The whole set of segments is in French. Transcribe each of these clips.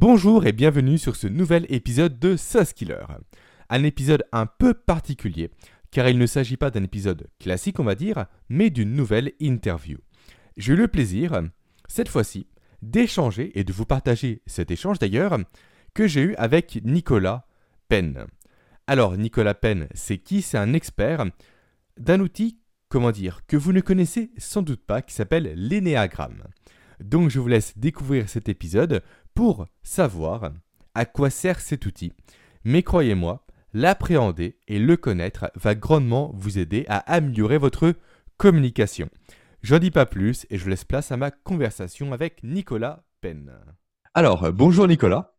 Bonjour et bienvenue sur ce nouvel épisode de Killer. Un épisode un peu particulier, car il ne s'agit pas d'un épisode classique, on va dire, mais d'une nouvelle interview. J'ai eu le plaisir, cette fois-ci, d'échanger et de vous partager cet échange d'ailleurs, que j'ai eu avec Nicolas Penn. Alors, Nicolas Penn, c'est qui? C'est un expert d'un outil, comment dire, que vous ne connaissez sans doute pas, qui s'appelle l'énéagramme. Donc, je vous laisse découvrir cet épisode pour savoir à quoi sert cet outil. Mais croyez-moi, l'appréhender et le connaître va grandement vous aider à améliorer votre communication. J'en dis pas plus et je laisse place à ma conversation avec Nicolas Penn. Alors, bonjour Nicolas.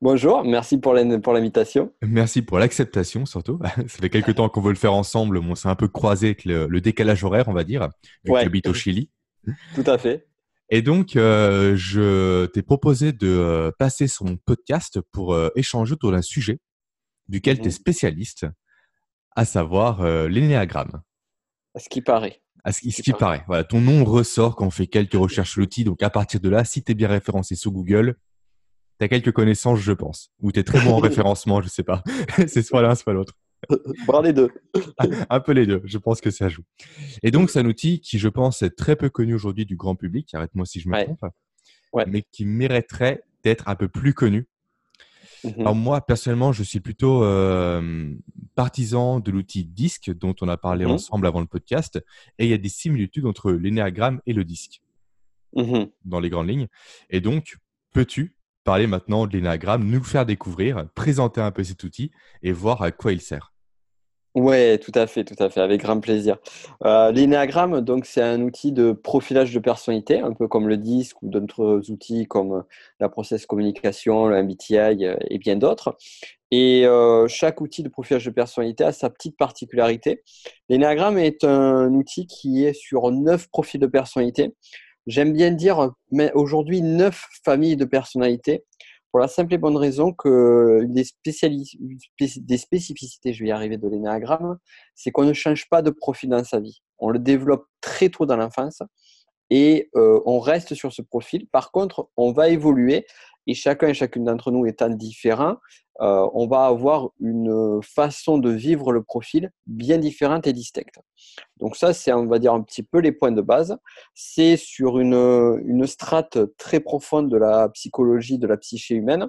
Bonjour, merci pour l'invitation. Merci pour l'acceptation surtout. Ça fait quelques temps qu'on veut le faire ensemble, on s'est un peu croisé avec le, décalage horaire, on va dire, avec ouais. au Chili. Tout à fait. Et donc, euh, je t'ai proposé de euh, passer sur mon podcast pour euh, échanger autour d'un sujet duquel tu es mmh. spécialiste, à savoir l'énéagramme. À ce qui paraît. À ce, qui, paraît. Voilà, ton nom ressort quand on fait quelques recherches sur l'outil. Donc, à partir de là, si tu es bien référencé sur Google, tu as quelques connaissances, je pense. Ou tu es très bon en référencement, je sais pas. C'est soit l'un, soit l'autre. Voir les deux. un peu les deux, je pense que ça joue. Et donc, c'est un outil qui, je pense, est très peu connu aujourd'hui du grand public, arrête-moi si je me trompe, mais qui mériterait d'être un peu plus connu. Mhm. Alors moi, personnellement, je suis plutôt euh, partisan de l'outil disque dont on a parlé mhm. ensemble avant le podcast, et il y a des similitudes entre l'énéagramme et le disque mhm. dans les grandes lignes. Et donc, peux-tu parler maintenant de l'énagramme, nous le faire découvrir, présenter un peu cet outil et voir à quoi il sert. Ouais, tout à fait, tout à fait, avec grand plaisir. Euh, donc, c'est un outil de profilage de personnalité, un peu comme le disque ou d'autres outils comme la process communication, le MBTI euh, et bien d'autres. Et euh, chaque outil de profilage de personnalité a sa petite particularité. L'énéagramme est un outil qui est sur neuf profils de personnalité. J'aime bien dire mais aujourd'hui neuf familles de personnalités pour la simple et bonne raison que des, spécificités, je vais y arriver, de l'énéagramme, c'est qu'on ne change pas de profil dans sa vie. On le développe très tôt dans l'enfance et euh, on reste sur ce profil. Par contre, on va évoluer et chacun et chacune d'entre nous étant différent, euh, on va avoir une façon de vivre le profil bien différente et distincte. Donc ça, c'est, on va dire, un petit peu les points de base. C'est sur une, une strate très profonde de la psychologie, de la psyché humaine.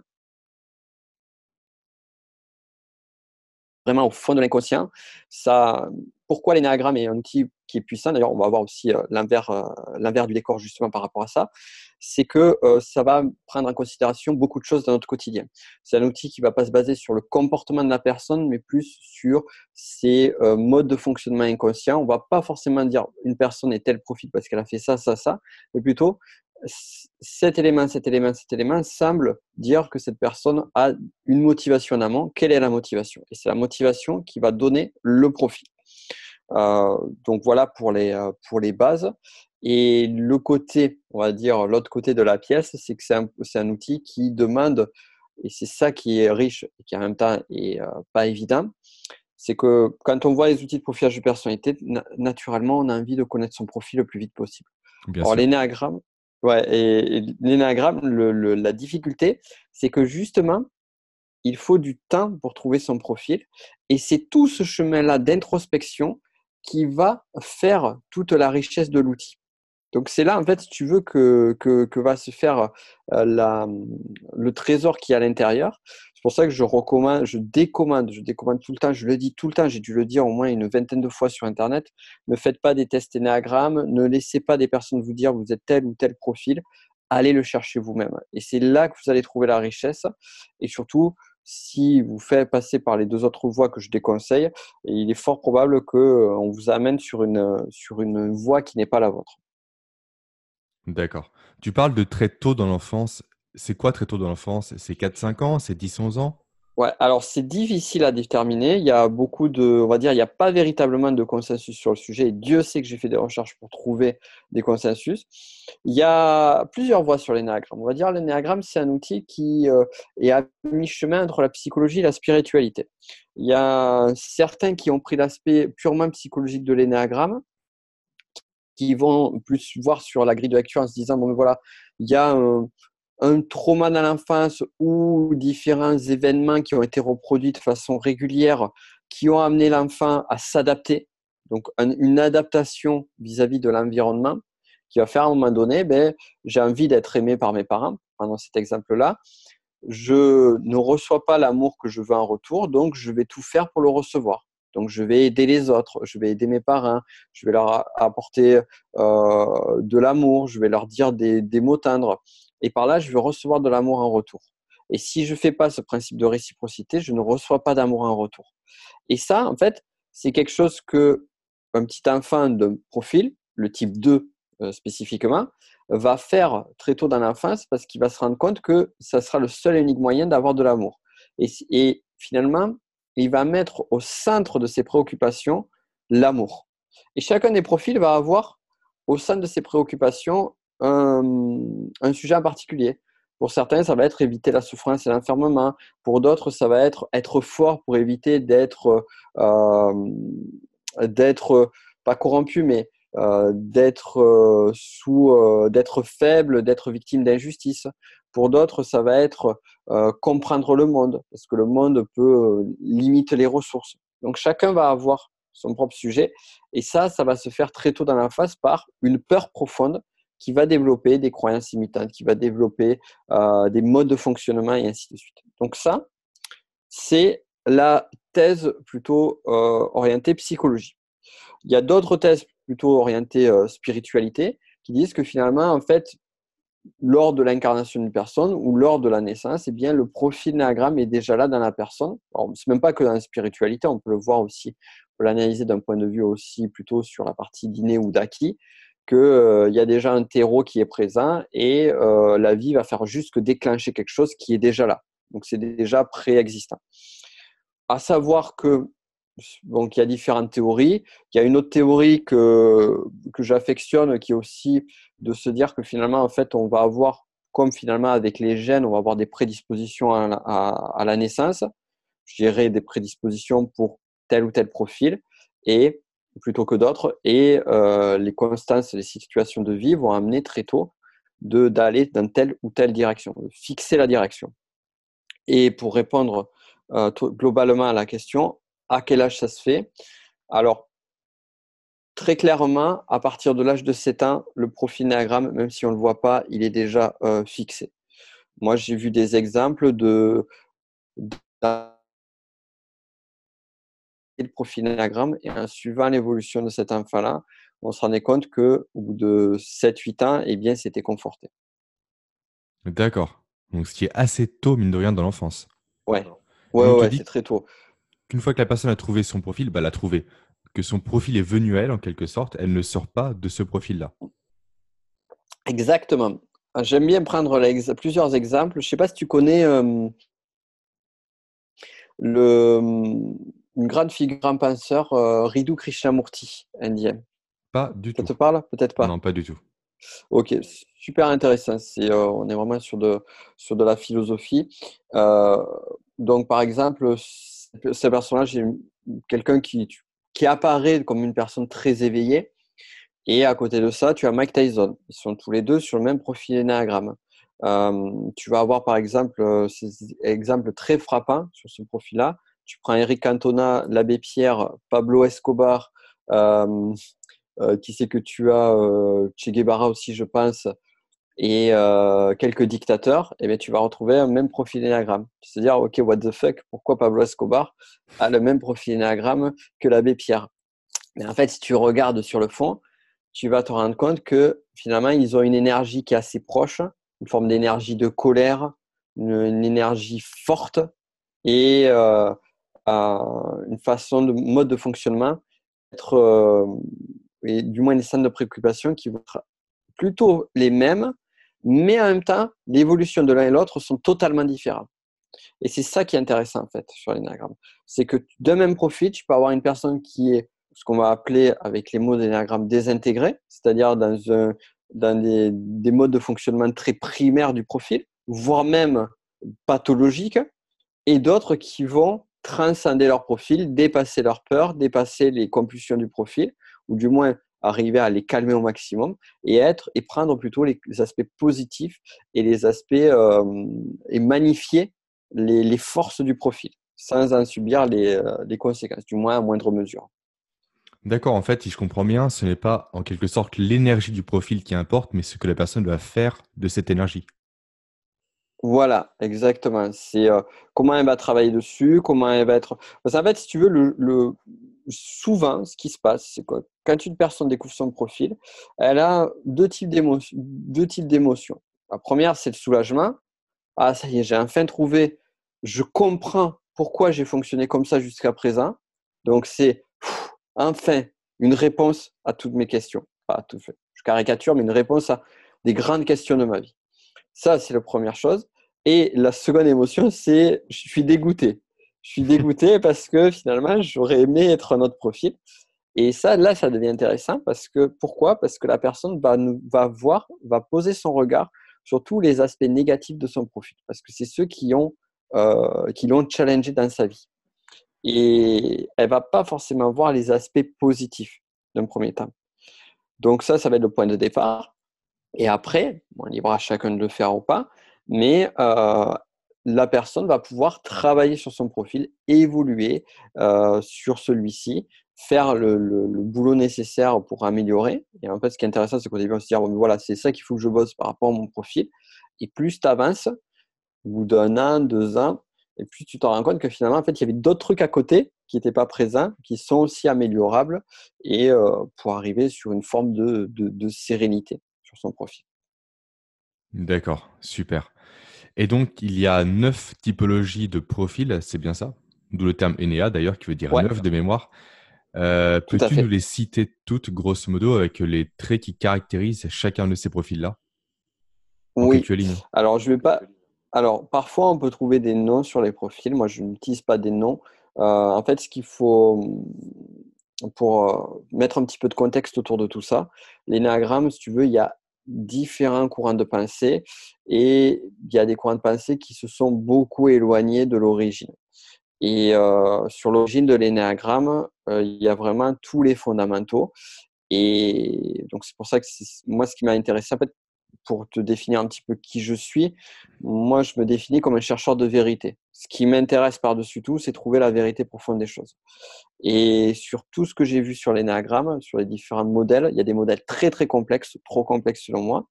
Vraiment au fond de l'inconscient. Ça, pourquoi l'énéagramme est un outil qui est puissant? D'ailleurs, on va voir aussi euh, l'envers, euh, l'envers du décor justement par rapport à ça c'est que euh, ça va prendre en considération beaucoup de choses dans notre quotidien. C'est un outil qui ne va pas se baser sur le comportement de la personne, mais plus sur ses modes de fonctionnement inconscient. On ne va pas forcément dire une personne est tel profil parce qu'elle a fait ça, ça, ça, mais plutôt cet élément, cet élément, cet élément semble dire que cette personne a une motivation en amont. Quelle est la motivation? Et c'est la motivation qui va donner le profil. Euh, donc voilà pour les, pour les bases. Et le côté, on va dire, l'autre côté de la pièce, c'est que c'est un, un, outil qui demande, et c'est ça qui est riche et qui en même temps est euh, pas évident, c'est que quand on voit les outils de profilage de personnalité, naturellement, on a envie de connaître son profil le plus vite possible. Alors, l'énéagramme, ouais, et, l'énéagramme, le, la difficulté, c'est que justement, il faut du temps pour trouver son profil. Et c'est tout ce chemin-là d'introspection qui va faire toute la richesse de l'outil. Donc c'est là, en fait, si tu veux, que, que, va se faire euh, le trésor qui est à l'intérieur. C'est pour ça que je recommande, je décommande, je décommande tout le temps, je le dis tout le temps, j'ai dû le dire au moins une vingtaine de fois sur Internet. Ne faites pas des tests énéagrammes, ne laissez pas des personnes vous dire vous êtes tel ou tel profil, allez le chercher vous-même. Et c'est là que vous allez trouver la richesse. Et surtout, si vous faites passer par les deux autres voies que je déconseille, il est fort probable qu'on euh, vous amène une, sur une voie qui n'est pas la vôtre. D'accord. Tu parles de très tôt dans l'enfance. C'est quoi très tôt dans l'enfance? C'est 4-5 ans? C'est 10-11 ans? Ouais, alors c'est difficile à déterminer. Il y a beaucoup de, on va dire, il n'y a pas véritablement de consensus sur le sujet. Et Dieu sait que j'ai fait des recherches pour trouver des consensus. Il y a plusieurs voies sur l'énéagramme. On va dire l'énéagramme, c'est un outil qui euh, est à mi-chemin entre la psychologie et la spiritualité. Il y a certains qui ont pris l'aspect purement psychologique de l'énéagramme qui vont plus voir sur la grille de lecture en se disant bon, voilà, il y a un trauma dans l'enfance ou différents événements qui ont été reproduits de façon régulière, qui ont amené l'enfant à s'adapter, donc une adaptation vis-à-vis de l'environnement, qui va faire à un moment donné, ben, j'ai envie d'être aimé par mes parents, pendant cet exemple-là, je ne reçois pas l'amour que je veux en retour, donc je vais tout faire pour le recevoir. Donc, je vais aider les autres, je vais aider mes parents, je vais leur apporter euh, de l'amour, je vais leur dire des, mots tendres. Et par là, je vais recevoir de l'amour en retour. Et si je ne fais pas ce principe de réciprocité, je ne reçois pas d'amour en retour. Et ça, en fait, c'est quelque chose que un petit enfant de profil, le type 2 euh, spécifiquement, va faire très tôt dans l'enfance parce qu'il va se rendre compte que ça sera le seul et unique moyen d'avoir de l'amour. et, finalement, il va mettre au centre de ses préoccupations l'amour. Et chacun des profils va avoir au centre de ses préoccupations un, sujet en particulier. Pour certains, ça va être éviter la souffrance et l'enfermement. Pour d'autres, ça va être être fort pour éviter d'être, euh, d'être pas corrompu, mais euh, d'être euh, sous, d'être faible, d'être victime d'injustice. Pour d'autres, ça va être comprendre le monde, parce que le monde peut limiter les ressources. Donc chacun va avoir son propre sujet, et ça, ça va se faire très tôt dans la phase par une peur profonde qui va développer des croyances imitantes, qui va développer euh, des modes de fonctionnement et ainsi de suite. Donc ça, c'est la thèse plutôt orientée psychologie. Il y a d'autres thèses plutôt orientées spiritualité qui disent que finalement, en fait, lors de l'incarnation d'une personne ou lors de la naissance, eh bien, le profil néagramme est déjà là dans la personne. Ce n'est même pas que dans la spiritualité, on peut le voir aussi, on peut l'analyser d'un point de vue aussi plutôt sur la partie d'inné ou d'acquis, qu'il euh, y a déjà un terreau qui est présent et euh, la vie va faire juste que déclencher quelque chose qui est déjà là. Donc c'est déjà préexistant. À savoir que donc il y a différentes théories. Il y a une autre théorie que, que j'affectionne qui est aussi de se dire que finalement, en fait, on va avoir, comme finalement avec les gènes, on va avoir des prédispositions à, la naissance. Je dirais des prédispositions pour tel ou tel profil et plutôt que d'autres. Et euh, les constances, les situations de vie vont amener très tôt d'aller dans telle ou telle direction, de fixer la direction. Et pour répondre euh, globalement à la question, à quel âge ça se fait? Alors, très clairement, à partir de l'âge de 7 ans, le profil néagramme, même si on ne le voit pas, il est déjà euh, fixé. Moi, j'ai vu des exemples de, le profil néagramme et en suivant l'évolution de cet enfant-là, on se rendait compte qu'au bout de 7-8 ans, eh bien, c'était conforté. D'accord. Donc, ce qui est assez tôt, mine de rien, dans l'enfance. Ouais, ouais, ouais c'est très tôt qu'une fois que la personne a trouvé son profil, bah, l'a trouvé. Que son profil est venu à elle, en quelque sorte, elle ne sort pas de ce profil-là. Exactement. Ah, j'aime bien prendre plusieurs exemples. Je ne sais pas si tu connais euh, le, une grande figure, un penseur, euh, Ridhu Krishnamurti, indien. Pas du tout. Ça te parle? Peut-être pas. Non, pas du tout. Ok, super intéressant. Euh, on est vraiment sur de, sur de la philosophie. donc, par exemple, ce personnage est quelqu'un qui, qui apparaît comme une personne très éveillée. Et à côté de ça, tu as Mike Tyson. Ils sont tous les deux sur le même profil énagramme. Euh, tu vas avoir par exemple euh, ces exemples très frappants sur ce profil-là. Tu prends Eric Cantona, l'abbé Pierre, Pablo Escobar, euh, qui sait que tu as Che Guevara aussi, je pense, et euh, quelques dictateurs, eh bien, tu vas retrouver un même profil énagramme. Tu dire, OK, what the fuck, pourquoi Pablo Escobar a le même profil énagramme que l'abbé Pierre? Mais en fait, si tu regardes sur le fond, tu vas te rendre compte que finalement, ils ont une énergie qui est assez proche, une forme d'énergie de colère, une, énergie forte et euh, une façon de mode de fonctionnement, être, euh, et du moins une scène de préoccupation qui vont être plutôt les mêmes, mais en même temps, l'évolution de l'un et l'autre sont totalement différentes. Et c'est ça qui est intéressant en fait sur l'énagramme. C'est que d'un même profil, tu peux avoir une personne qui est ce qu'on va appeler avec les mots d'énagramme désintégré, c'est-à-dire dans, un, dans des, des, modes de fonctionnement très primaires du profil, voire même pathologiques, et d'autres qui vont transcender leur profil, dépasser leur peur, dépasser les compulsions du profil, ou du moins arriver à les calmer au maximum et être et prendre plutôt les, aspects positifs et les aspects euh, et magnifier les, forces du profil sans en subir les, les conséquences, du moins à moindre mesure. D'accord, en fait, si je comprends bien, ce n'est pas en quelque sorte l'énergie du profil qui importe, mais ce que la personne doit faire de cette énergie. Voilà, exactement. C'est euh, comment elle va travailler dessus, comment elle va être. Parce en fait, si tu veux, le, souvent, ce qui se passe, c'est quoi Quand une personne découvre son profil, elle a deux types d'émotions. La première, c'est le soulagement. Ah, ça y est, j'ai enfin trouvé. Je comprends pourquoi j'ai fonctionné comme ça jusqu'à présent. Donc, c'est enfin une réponse à toutes mes questions. Pas tout fait. Je caricature, mais une réponse à des grandes questions de ma vie. Ça, c'est la première chose. Et la seconde émotion, c'est je suis dégoûté. Je suis dégoûté parce que finalement, j'aurais aimé être un autre profil. Et ça, là, ça devient intéressant parce que pourquoi? Parce que la personne va, va voir, va poser son regard sur tous les aspects négatifs de son profil, parce que c'est ceux qui ont euh, qui l'ont challengé dans sa vie. Et elle va pas forcément voir les aspects positifs d'un premier temps. Donc ça, ça va être le point de départ. Et après, bon, libre à chacun de le faire ou pas, mais euh, la personne va pouvoir travailler sur son profil, évoluer euh, sur celui-ci, faire le, boulot nécessaire pour améliorer. Et en fait, ce qui est intéressant, c'est qu'au début, on se dit, voilà, c'est ça qu'il faut que je bosse par rapport à mon profil. Et plus tu avances, au bout d'un an, deux ans, et plus tu te rends compte que finalement, en fait, il y avait d'autres trucs à côté qui n'étaient pas présents, qui sont aussi améliorables, et euh, pour arriver sur une forme de sérénité son profil. D'accord, super. Et donc, il y a neuf typologies de profils, c'est bien ça? D'où le terme ENEA d'ailleurs, qui veut dire neuf de mémoire. Euh, peux-tu nous les citer toutes, grosso modo, avec les traits qui caractérisent chacun de ces profils-là? Oui. Alors, je vais pas. Alors, parfois, on peut trouver des noms sur les profils. Moi, je n'utilise pas des noms. Euh, en fait, ce qu'il faut pour euh, mettre un petit peu de contexte autour de tout ça, l'énéagramme, si tu veux, il y a différents courants de pensée et il y a des courants de pensée qui se sont beaucoup éloignés de l'origine. Et euh, sur l'origine de l'énéagramme, euh, il y a vraiment tous les fondamentaux. Et donc c'est pour ça que moi, ce qui m'a intéressé, en fait, pour te définir un petit peu qui je suis, moi, je me définis comme un chercheur de vérité. Ce qui m'intéresse par-dessus tout, c'est trouver la vérité profonde des choses. Et sur tout ce que j'ai vu sur l'énéagramme, sur les différents modèles, il y a des modèles très très complexes, trop complexes selon moi.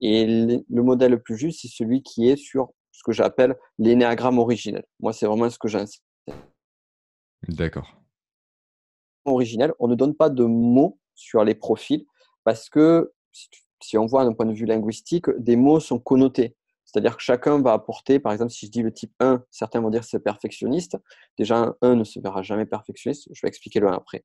Et le modèle le plus juste, c'est celui qui est sur ce que j'appelle l'énéagramme originel. Moi, c'est vraiment ce que j'enseigne. D'accord. Originel, on ne donne pas de mots sur les profils parce que si on voit d'un point de vue linguistique, des mots sont connotés. C'est-à-dire que chacun va apporter, par exemple, si je dis le type 1, certains vont dire c'est perfectionniste. Déjà, un 1 ne se verra jamais perfectionniste. Je vais expliquer le 1 après.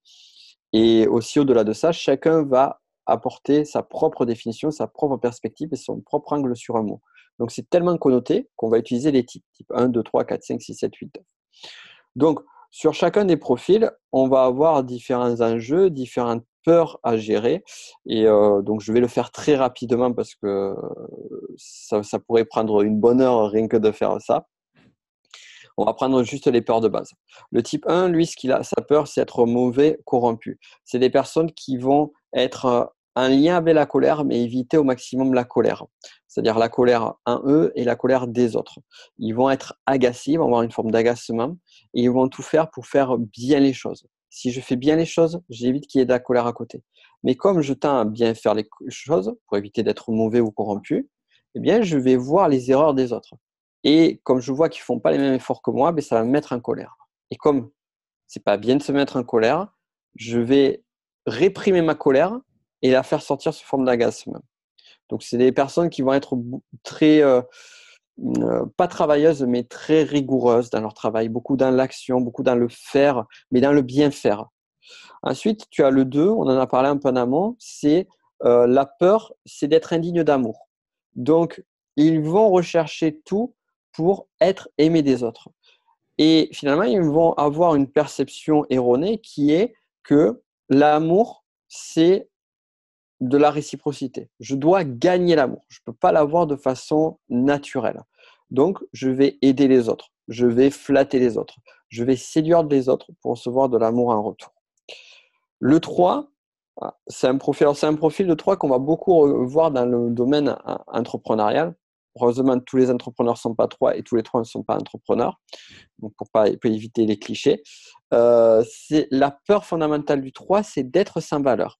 Et aussi, au-delà de ça, chacun va apporter sa propre définition, sa propre perspective et son propre angle sur un mot. Donc, c'est tellement connoté qu'on va utiliser les types, type 1, 2, 3, 4, 5, 6, 7, 8, 9. Donc, sur chacun des profils, on va avoir différents enjeux, différentes peurs à gérer. Et euh, donc, je vais le faire très rapidement parce que ça, pourrait prendre une bonne heure rien que de faire ça. On va prendre juste les peurs de base. Le type 1, lui, ce qu'il a, sa peur, c'est être mauvais, corrompu. C'est des personnes qui vont être euh, en lien avec la colère, mais éviter au maximum la colère. C'est-à-dire la colère en eux et la colère des autres. Ils vont être agacés, ils vont avoir une forme d'agacement et ils vont tout faire pour faire bien les choses. Si je fais bien les choses, j'évite qu'il y ait de la colère à côté. Mais comme je tends à bien faire les choses pour éviter d'être mauvais ou corrompu, eh bien, je vais voir les erreurs des autres. Et comme je vois qu'ils font pas les mêmes efforts que moi, ben, ça va me mettre en colère. Et comme c'est pas bien de se mettre en colère, je vais réprimer ma colère et la faire sortir sous forme d'agacement. Donc, c'est des personnes qui vont être très, euh, pas travailleuses, mais très rigoureuses dans leur travail, beaucoup dans l'action, beaucoup dans le faire, mais dans le bien faire. Ensuite, tu as le 2, on en a parlé un peu en amont, c'est euh, la peur, c'est d'être indigne d'amour. Donc, ils vont rechercher tout pour être aimés des autres. Et finalement, ils vont avoir une perception erronée qui est que l'amour, c'est de la réciprocité. Je dois gagner l'amour. Je ne peux pas l'avoir de façon naturelle. Donc, je vais aider les autres. Je vais flatter les autres. Je vais séduire les autres pour recevoir de l'amour en retour. Le 3, Ah, c'est un profil, c'est un profil de 3 qu'on va beaucoup voir dans le domaine entrepreneurial. Heureusement, tous les entrepreneurs ne sont pas 3 et tous les 3 ne sont pas entrepreneurs. Donc, pour, pas, éviter les clichés. Euh, c'est la peur fondamentale du 3, c'est d'être sans valeur.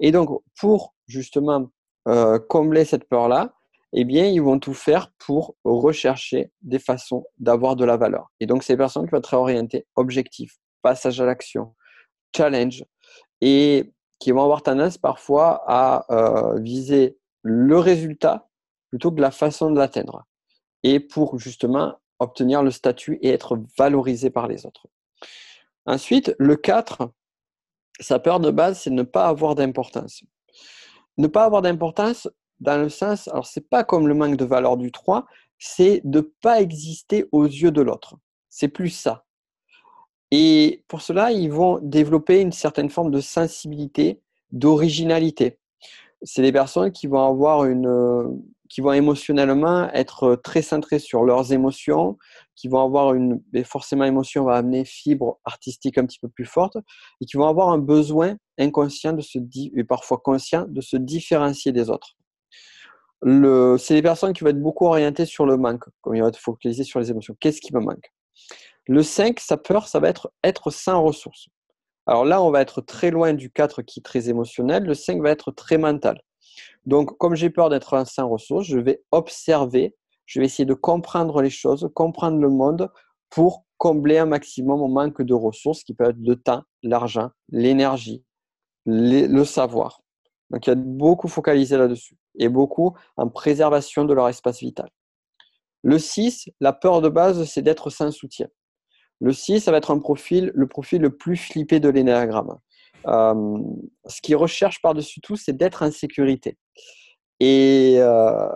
Et donc, pour justement euh, combler cette peur-là, eh bien, ils vont tout faire pour rechercher des façons d'avoir de la valeur. Et donc, des personnes qui vont être orientées objectif, passage à l'action, challenge, et qui vont avoir tendance parfois à euh, viser le résultat plutôt que la façon de l'atteindre. Et pour justement obtenir le statut et être valorisé par les autres. Ensuite, le 4, sa peur de base, c'est ne pas avoir d'importance. Ne pas avoir d'importance dans le sens, alors c'est pas comme le manque de valeur du 3, c'est de ne pas exister aux yeux de l'autre. C'est plus ça. Et pour cela, ils vont développer une certaine forme de sensibilité, d'originalité. C'est des personnes qui vont avoir une, qui vont émotionnellement être très centrées sur leurs émotions, qui vont avoir une, forcément émotion va amener fibre artistique un petit peu plus forte, et qui vont avoir un besoin inconscient de se, et parfois conscient de se différencier des autres. C'est des personnes qui vont être beaucoup orientées sur le manque, comme ils vont être focalisées sur les émotions. Qu'est-ce qui me manque? Le 5, sa peur, ça va être être sans ressources. Alors là, on va être très loin du 4 qui est très émotionnel. Le 5 va être très mental. Donc, comme j'ai peur d'être sans ressources, je vais observer, je vais essayer de comprendre les choses, comprendre le monde pour combler un maximum mon manque de ressources qui peut être le temps, l'argent, l'énergie, le savoir. Donc, il y a beaucoup focalisé là-dessus et beaucoup en préservation de leur espace vital. Le 6, la peur de base, c'est d'être sans soutien. Le 6, ça va être un profil, le profil le plus flippé de l'énéagramme. Euh, ce qu'il recherche par-dessus tout, c'est d'être en sécurité. Et euh,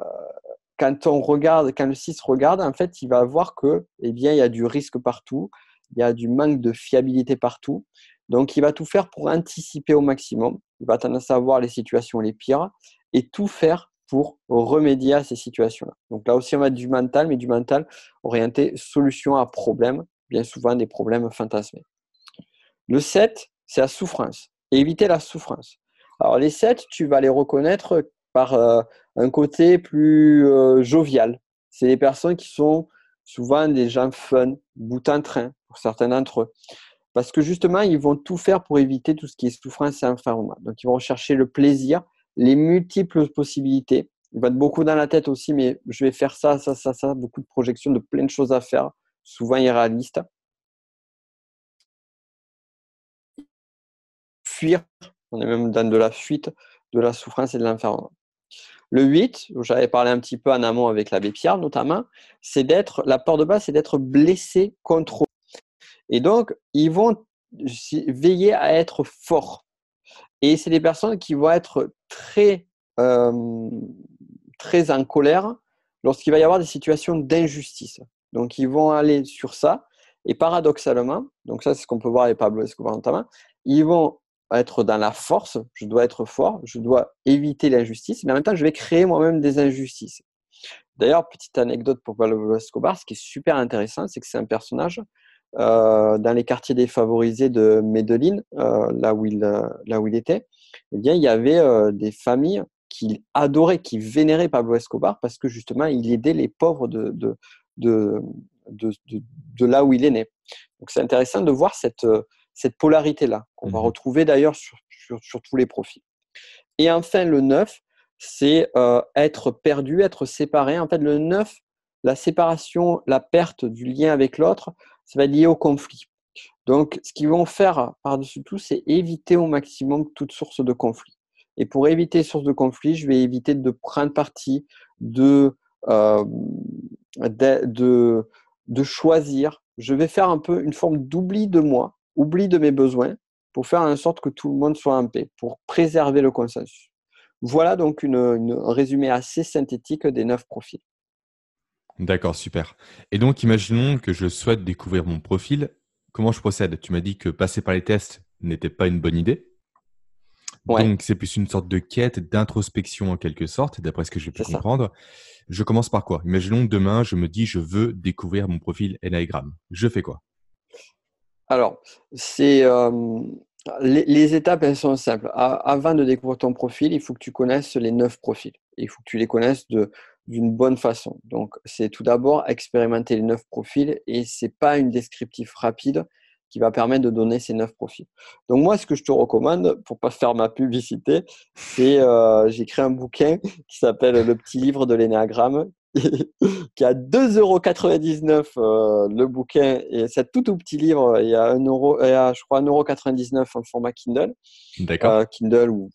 quand on regarde, quand le 6 regarde, en fait, il va voir que, eh bien, il y a du risque partout, il y a du manque de fiabilité partout. Donc, il va tout faire pour anticiper au maximum. Il va tendance à voir les situations les pires et tout faire pour remédier à ces situations-là. Donc là aussi, on va du mental, mais du mental orienté solution à problème bien souvent des problèmes fantasmés. Le 7, c'est la souffrance. éviter la souffrance. Alors les 7, tu vas les reconnaître par euh, un côté plus euh, jovial. C'est des personnes qui sont souvent des gens fun, bout en train pour certains d'entre eux. Parce que justement, ils vont tout faire pour éviter tout ce qui est souffrance et enfermement. Donc, ils vont chercher le plaisir, les multiples possibilités. Ils vont être beaucoup dans la tête aussi, mais je vais faire ça, ça, ça, ça, beaucoup de projections, de plein de choses à faire souvent irréaliste. On est même dans de la fuite, de la souffrance et de l'enfermement. Le 8, j'avais parlé un petit peu en amont avec l'abbé Pierre notamment, c'est d'être, la peur de base, c'est d'être blessé contre eux. Et donc, ils vont veiller à être forts. Et c'est des personnes qui vont être très, euh, très en colère lorsqu'il va y avoir des situations d'injustice. Donc, ils vont aller sur ça. Et paradoxalement, donc ça, c'est ce qu'on peut voir avec Pablo Escobar notamment, ils vont être dans la force. Je dois être fort, je dois éviter l'injustice, mais en même temps, je vais créer moi-même des injustices. D'ailleurs, petite anecdote pour Pablo Escobar, ce qui est super intéressant, c'est que c'est un personnage euh, dans les quartiers défavorisés de Medellín, euh, là, où il, euh, là où il était, eh bien, il y avait des familles qui adoraient, qui vénéraient Pablo Escobar parce que justement, il aidait les pauvres de, de, de, là où il est né. Donc c'est intéressant de voir cette, cette polarité-là, qu'on va mmh retrouver d'ailleurs sur, sur, tous les profils. Et enfin, le 9, c'est euh, être perdu, être séparé. En fait, le 9, la séparation, la perte du lien avec l'autre, ça va être lié au conflit. Donc, ce qu'ils vont faire par-dessus tout, c'est éviter au maximum toute source de conflit. Et pour éviter source de conflit, je vais éviter de prendre parti, de euh, de, de, choisir. Je vais faire un peu une forme d'oubli de moi, oubli de mes besoins, pour faire en sorte que tout le monde soit en paix, pour préserver le consensus. Voilà donc une, un résumé assez synthétique des neuf profils. D'accord, super. Et donc, imaginons que je souhaite découvrir mon profil. Comment je procède? Tu m'as dit que passer par les tests n'était pas une bonne idée. Donc, c'est plus une sorte de quête d'introspection en quelque sorte, d'après ce que j'ai pu comprendre. Je commence par quoi? Imaginons demain, je me dis, je veux découvrir mon profil Enneagram. Je fais quoi? Alors, euh, les, étapes, elles sont simples. avant de découvrir ton profil, il faut que tu connaisses les neuf profils. Il faut que tu les connaisses d'une bonne façon. Donc, c'est tout d'abord expérimenter les neuf profils et c'est pas une descriptif rapide qui va permettre de donner ces neuf profils. Donc moi, ce que je te recommande, pour pas faire ma publicité, c'est euh, j'ai créé un bouquin qui s'appelle Le petit livre de l'énéagramme, qui a 2,99€ euh, le bouquin et c'est tout tout petit livre. Il y a un euro, il y a, je crois 1,99€ en format Kindle, euh, Kindle ou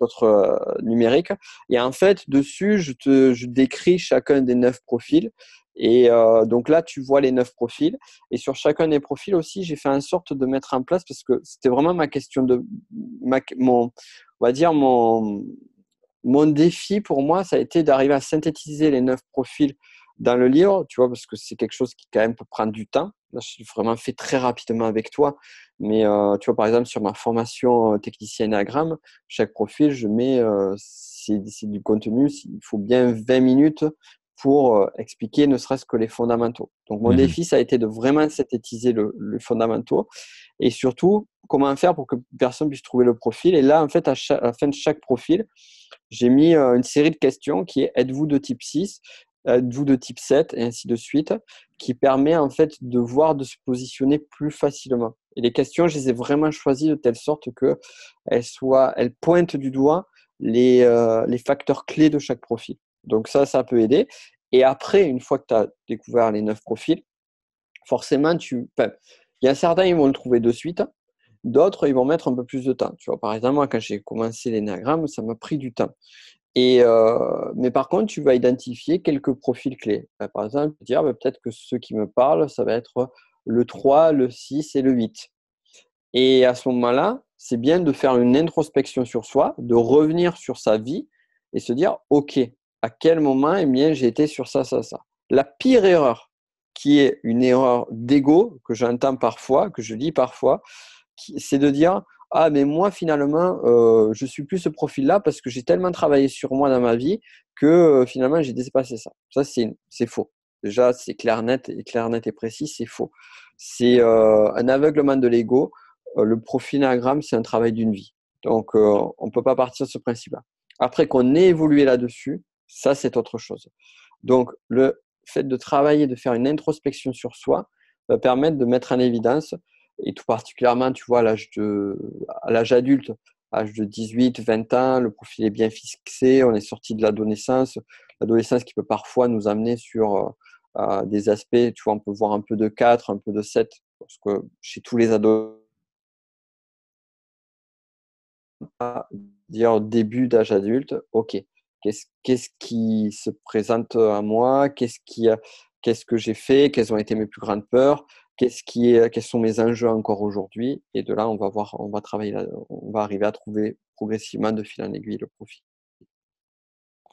d'autres euh, numériques. Et en fait, dessus, je te je décris chacun des neuf profils et euh, donc là, tu vois les neuf profils. Et sur chacun des profils aussi, j'ai fait en sorte de mettre en place parce que c'était vraiment ma question de ma, mon, on va dire mon, mon défi pour moi, ça a été d'arriver à synthétiser les neuf profils dans le livre, tu vois, parce que c'est quelque chose qui quand même peut prendre du temps. Là, je vraiment fait très rapidement avec toi. Mais euh, tu vois, par exemple, sur ma formation euh, technicien Enneagram, chaque profil, je mets, euh, c'est du contenu, il faut bien 20 minutes pour euh, expliquer ne serait-ce que les fondamentaux. Donc, mon mmh défi, ça a été de vraiment synthétiser le, le, fondamentaux et surtout, comment faire pour que personne puisse trouver le profil. Et là, en fait, à, la fin de chaque profil, j'ai mis euh, une série de questions qui est êtes-vous de type 6 êtes-vous de type 7 et ainsi de suite, qui permet en fait de voir, de se positionner plus facilement. Et les questions, je les ai vraiment choisies de telle sorte que elles, pointent du doigt les, euh, les facteurs clés de chaque profil. Donc ça, ça peut aider. Et après, une fois que tu as découvert les neuf profils, forcément, tu, il y a certains, ils vont le trouver de suite. D'autres, ils vont mettre un peu plus de temps. Tu vois, par exemple, moi, quand j'ai commencé l'énagramme, ça m'a pris du temps. Euh, mais par contre, tu vas identifier quelques profils clés. Par exemple, dire bah, peut-être que ceux qui me parlent, ça va être le 3, le 6 et le 8. Et à ce moment-là, c'est bien de faire une introspection sur soi, de revenir sur sa vie et se dire, OK, à quel moment eh bien, j'ai été sur ça, ça, ça. La pire erreur, qui est une erreur d'ego, que j'entends parfois, que je lis parfois, c'est de dire Ah, mais moi, finalement, euh, je suis plus ce profil-là parce que j'ai tellement travaillé sur moi dans ma vie que euh, finalement, j'ai dépassé ça. Ça, c'est faux. Déjà, c'est clair, net, et clair, net et précis, c'est faux. C'est euh, un aveuglement de l'ego. le profil anagramme, c'est un travail d'une vie. Donc, on ne peut pas partir de ce principe-là. Après qu'on ait évolué là-dessus, ça, c'est autre chose. Donc, le fait de travailler, de faire une introspection sur soi, va permettre de mettre en évidence, et tout particulièrement, tu vois, à l'âge, adulte, âge de 18, 20 ans, le profil est bien fixé, on est sorti de l'adolescence, l'adolescence qui peut parfois nous amener sur euh, des aspects, tu vois, on peut voir un peu de 4, un peu de 7, parce que chez tous les ados, dire début d'âge adulte, ok, Qu'est-ce qui se présente à moi? Qu'est-ce que j'ai fait? Quelles ont été mes plus grandes peurs? Qu'est-ce qui est, quels sont mes enjeux encore aujourd'hui? Et de là, on va voir, on va travailler, on va arriver à trouver progressivement de fil en aiguille le profil.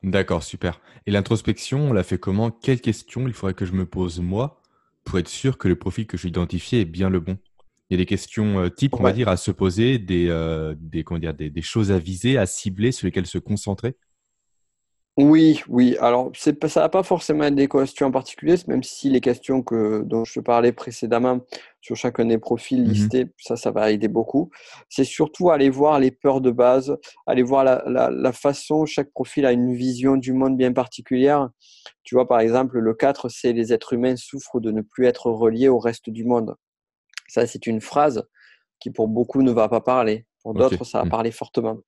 D'accord, super. Et l'introspection, on l'a fait comment? Quelles questions il faudrait que je me pose moi pour être sûr que le profil que j'ai identifié est bien le bon? Il y a des questions euh, types, on va dire, à se poser, des, euh, des, comment dire, des, des choses à viser, à cibler, sur lesquelles se concentrer? Oui, oui. Alors, ça ne va pas forcément des questions en particulier, même si les questions que, dont je parlais précédemment sur chacun des profils mmh listés, ça, ça va aider beaucoup. C'est surtout aller voir les peurs de base, aller voir la, la, façon, chaque profil a une vision du monde bien particulière. Tu vois, par exemple, le 4, c'est les êtres humains souffrent de ne plus être reliés au reste du monde. Ça, c'est une phrase qui pour beaucoup ne va pas parler. Pour d'autres, ça va mmh. parler fortement.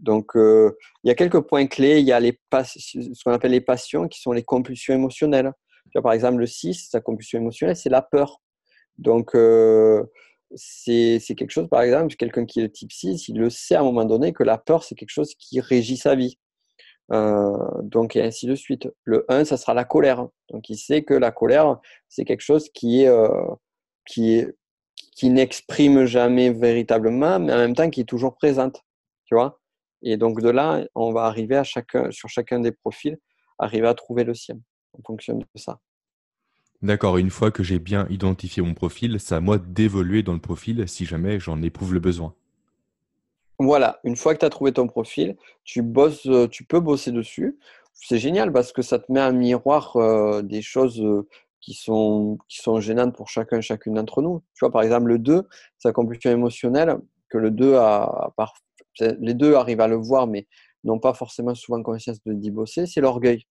Donc, euh, il y a quelques points clés. Il y a les ce qu'on appelle les passions, qui sont les compulsions émotionnelles. Tu vois, par exemple, le 6, sa compulsion émotionnelle, c'est la peur. Donc, euh, c'est quelque chose, par exemple, quelqu'un qui est le type 6, il le sait à un moment donné que la peur, c'est quelque chose qui régit sa vie. Euh, donc, et ainsi de suite. Le 1, ça sera la colère. Donc, il sait que la colère, c'est quelque chose qui est, qui qui n'exprime jamais véritablement, mais en même temps qui est toujours présente. Tu vois? Et donc de là, on va arriver à chacun, sur chacun des profils, arriver à trouver le sien en fonction de ça. D'accord, une fois que j'ai bien identifié mon profil, c'est à moi d'évoluer dans le profil si jamais j'en éprouve le besoin. Voilà, une fois que tu as trouvé ton profil, tu, bosses, euh, tu peux bosser dessus. C'est génial parce que ça te met un miroir euh, des choses euh, qui, sont, qui sont gênantes pour chacun et chacune d'entre nous. Tu vois, par exemple, le 2, sa compulsion émotionnelle, que le 2 a, les deux arrivent à le voir, mais n'ont pas forcément souvent conscience de d'y bosser, c'est l'orgueil.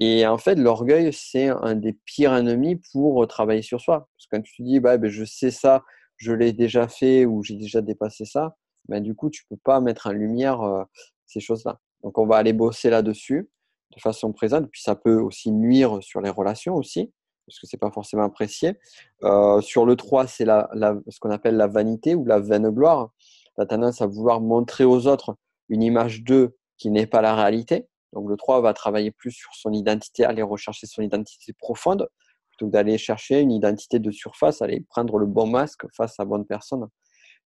Et en fait, l'orgueil, c'est un des pires ennemis pour travailler sur soi. Parce que quand tu te dis, bah, ben, je sais ça, je l'ai déjà fait ou j'ai déjà dépassé ça, ben, du coup, tu ne peux pas mettre en lumière euh, ces choses-là. Donc, on va aller bosser là-dessus de façon présente. Puis, ça peut aussi nuire sur les relations aussi, parce que ce n'est pas forcément apprécié. Euh, sur le 3, c'est ce qu'on appelle la vanité ou la vaine gloire. La tendance à vouloir montrer aux autres une image d'eux qui n'est pas la réalité. Donc le 3 va travailler plus sur son identité, aller rechercher son identité profonde, plutôt que d'aller chercher une identité de surface, aller prendre le bon masque face à bonne personne.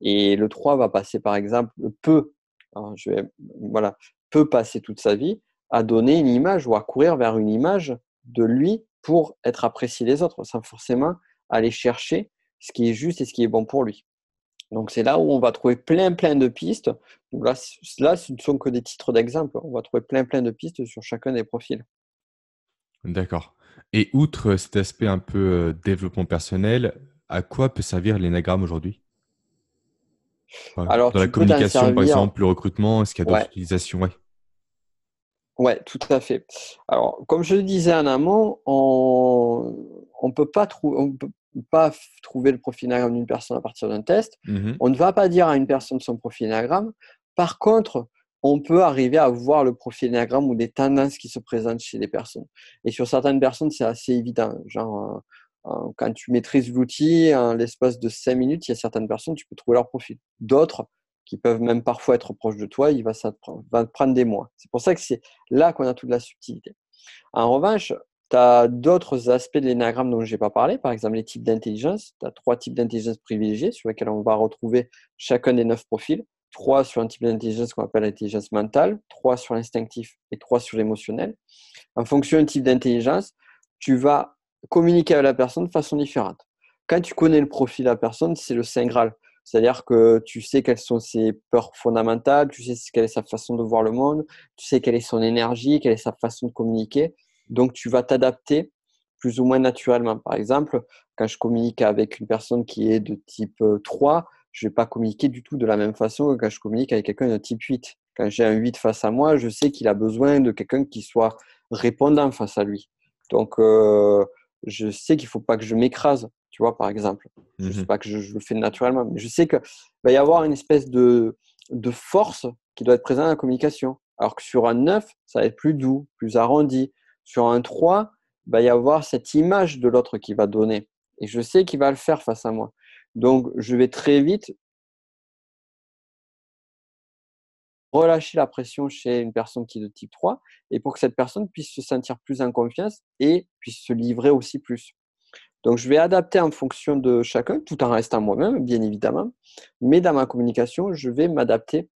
Et le 3 va passer par exemple, peu, hein, je vais, voilà, peut passer toute sa vie à donner une image ou à courir vers une image de lui pour être apprécié des autres, sans forcément aller chercher ce qui est juste et ce qui est bon pour lui. Donc c'est là où on va trouver plein plein de pistes. là, là, ce ne sont que des titres d'exemple. On va trouver plein plein de pistes sur chacun des profils. D'accord. Et outre cet aspect un peu euh, développement personnel, à quoi peut servir l'énagramme aujourd'hui? Dans la communication, par exemple, le recrutement, est-ce qu'il y a d'autres utilisations? Ouais. ouais. tout à fait. Alors, comme je le disais en amont, on ne peut pas trouver, pas trouver le profil d'une personne à partir d'un test. Mmh on ne va pas dire à une personne son profil Enneagramme. Par contre, on peut arriver à voir le profil Enneagramme ou des tendances qui se présentent chez les personnes. Et sur certaines personnes, c'est assez évident. Genre, euh, euh, quand tu maîtrises l'outil, en l'espace de 5 minutes, il y a certaines personnes, tu peux trouver leur profil. D'autres, qui peuvent même parfois être proches de toi, il va, ça va prendre des mois. C'est pour ça que c'est là qu'on a toute la subtilité. En revanche, tu as d'autres aspects de l'énagramme dont je n'ai pas parlé, par exemple les types d'intelligence. Tu as trois types d'intelligence privilégiés sur lesquels on va retrouver chacun des neuf profils. Trois sur un type d'intelligence qu'on appelle l'intelligence mentale, trois sur l'instinctif et trois sur l'émotionnel. En fonction du type d'intelligence, tu vas communiquer avec la personne de façon différente. Quand tu connais le profil de la personne, c'est le Saint Graal. C'est-à-dire que tu sais quelles sont ses peurs fondamentales, tu sais quelle est sa façon de voir le monde, tu sais quelle est son énergie, quelle est sa façon de communiquer. Donc, tu vas t'adapter plus ou moins naturellement. Par exemple, quand je communique avec une personne qui est de type 3, euh, je ne vais pas communiquer du tout de la même façon que quand je communique avec quelqu'un de type 8. Quand j'ai un 8 face à moi, je sais qu'il a besoin de quelqu'un qui soit répondant face à lui. Donc, euh, je sais qu'il ne faut pas que je m'écrase, tu vois, par exemple. Je ne sais mmh pas que je, le fais naturellement, mais je sais qu'il va y avoir une espèce de, de force qui doit être présente dans la communication. Alors que sur un 9, ça va être plus doux, plus arrondi, sur un 3, il va y avoir cette image de l'autre qui va donner. Et je sais qu'il va le faire face à moi. Donc, je vais très vite relâcher la pression chez une personne qui est de type 3 et pour que cette personne puisse se sentir plus en confiance et puisse se livrer aussi plus. Donc, je vais adapter en fonction de chacun, tout en restant moi-même, bien évidemment. Mais dans ma communication, je vais m'adapter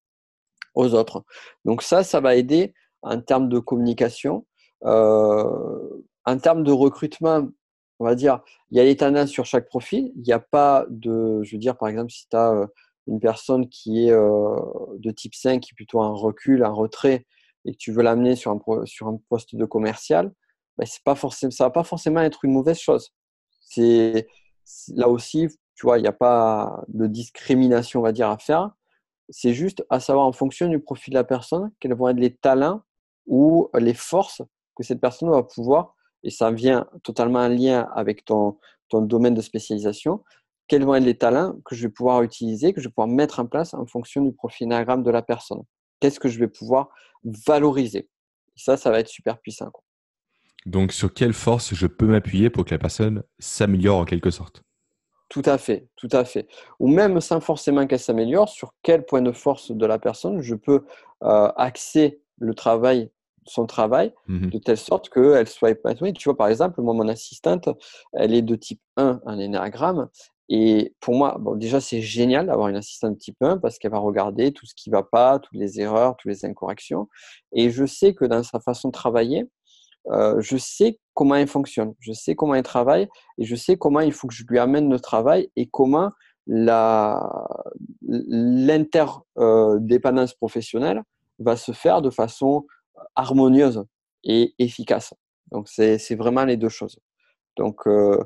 aux autres. Donc, ça, ça va aider en termes de communication en termes de recrutement, on va dire, il y a des tendances sur chaque profil. Il n'y a pas de, je veux dire, par exemple, si tu as euh, une personne qui est euh, de type 5, qui est plutôt en recul, en retrait, et que tu veux l'amener sur un, sur un poste de commercial, ben, c'est pas forcément, ça ne va pas forcément être une mauvaise chose. C'est là aussi, tu vois, il n'y a pas de discrimination, on va dire, à faire. C'est juste à savoir en fonction du profil de la personne, quels vont être les talents ou les forces que cette personne va pouvoir, et ça vient totalement en lien avec ton, ton domaine de spécialisation, quels vont être les talents que je vais pouvoir utiliser, que je vais pouvoir mettre en place en fonction du profil de la personne. Qu'est-ce que je vais pouvoir valoriser? Ça, ça va être super puissant. Donc, sur quelle force je peux m'appuyer pour que la personne s'améliore en quelque sorte? Tout à fait, tout à fait. Ou même sans forcément qu'elle s'améliore, sur quel point de force de la personne je peux euh, axer le travail son travail mmh de telle sorte qu'elle soit épanouie. Tu vois, par exemple, moi, mon assistante, elle est de type 1 en énéagramme. Et pour moi, bon, déjà, c'est génial d'avoir une assistante de type 1 parce qu'elle va regarder tout ce qui ne va pas, toutes les erreurs, toutes les incorrections. Et je sais que dans sa façon de travailler, euh, je sais comment elle fonctionne, je sais comment elle travaille et je sais comment il faut que je lui amène le travail et comment l'interdépendance euh, professionnelle va se faire de façon harmonieuse et efficace. Donc, c'est vraiment les deux choses. Donc, euh,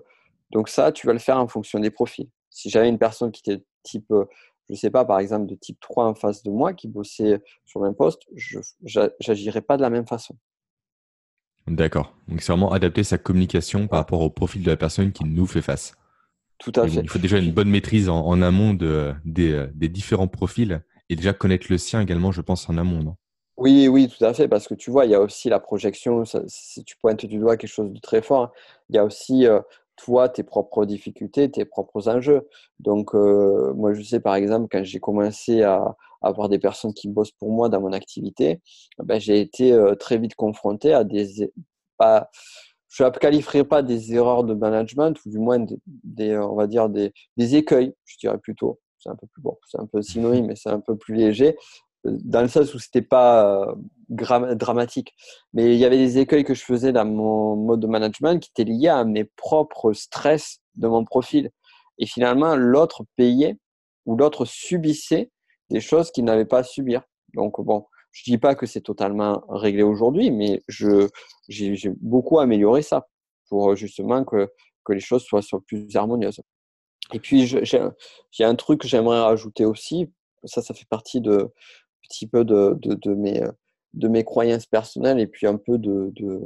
donc, ça, tu vas le faire en fonction des profils. Si j'avais une personne qui était type, euh, je ne sais pas, par exemple, de type 3 en face de moi qui bossait sur le même poste, je n'agirais pas de la même façon. D'accord. Donc, c'est vraiment adapter sa communication par rapport au profil de la personne qui nous fait face. Tout à fait. Il faut déjà une bonne maîtrise en, amont de, des, des, différents profils et déjà connaître le sien également, je pense, en amont. Non? Oui, oui, tout à fait, parce que tu vois, il y a aussi la projection, si tu pointes du doigt quelque chose de très fort, hein, il y a aussi toi, tes propres difficultés, tes propres enjeux. Donc, moi, je sais par exemple, quand j'ai commencé à, avoir des personnes qui bossent pour moi dans mon activité, ben, j'ai été très vite confronté à des. Je ne qualifierais pas des erreurs de management, ou du moins des, on va dire des, des écueils, je dirais plutôt. C'est un peu plus bon, c'est un peu synonyme, mais c'est un peu plus léger dans le sens où c'était pas euh, dramatique. Mais il y avait des écueils que je faisais dans mon mode de management qui étaient liés à mes propres stress de mon profil. Et finalement, l'autre payait ou l'autre subissait des choses qu'il n'avait pas à subir. Donc bon, je dis pas que c'est totalement réglé aujourd'hui, mais je j'ai beaucoup amélioré ça pour justement que que les choses soient, soient plus harmonieuses. Et puis j'ai un truc que j'aimerais rajouter aussi. Ça, ça fait partie de petit peu de, de, mes, de mes croyances personnelles et puis un peu de, de,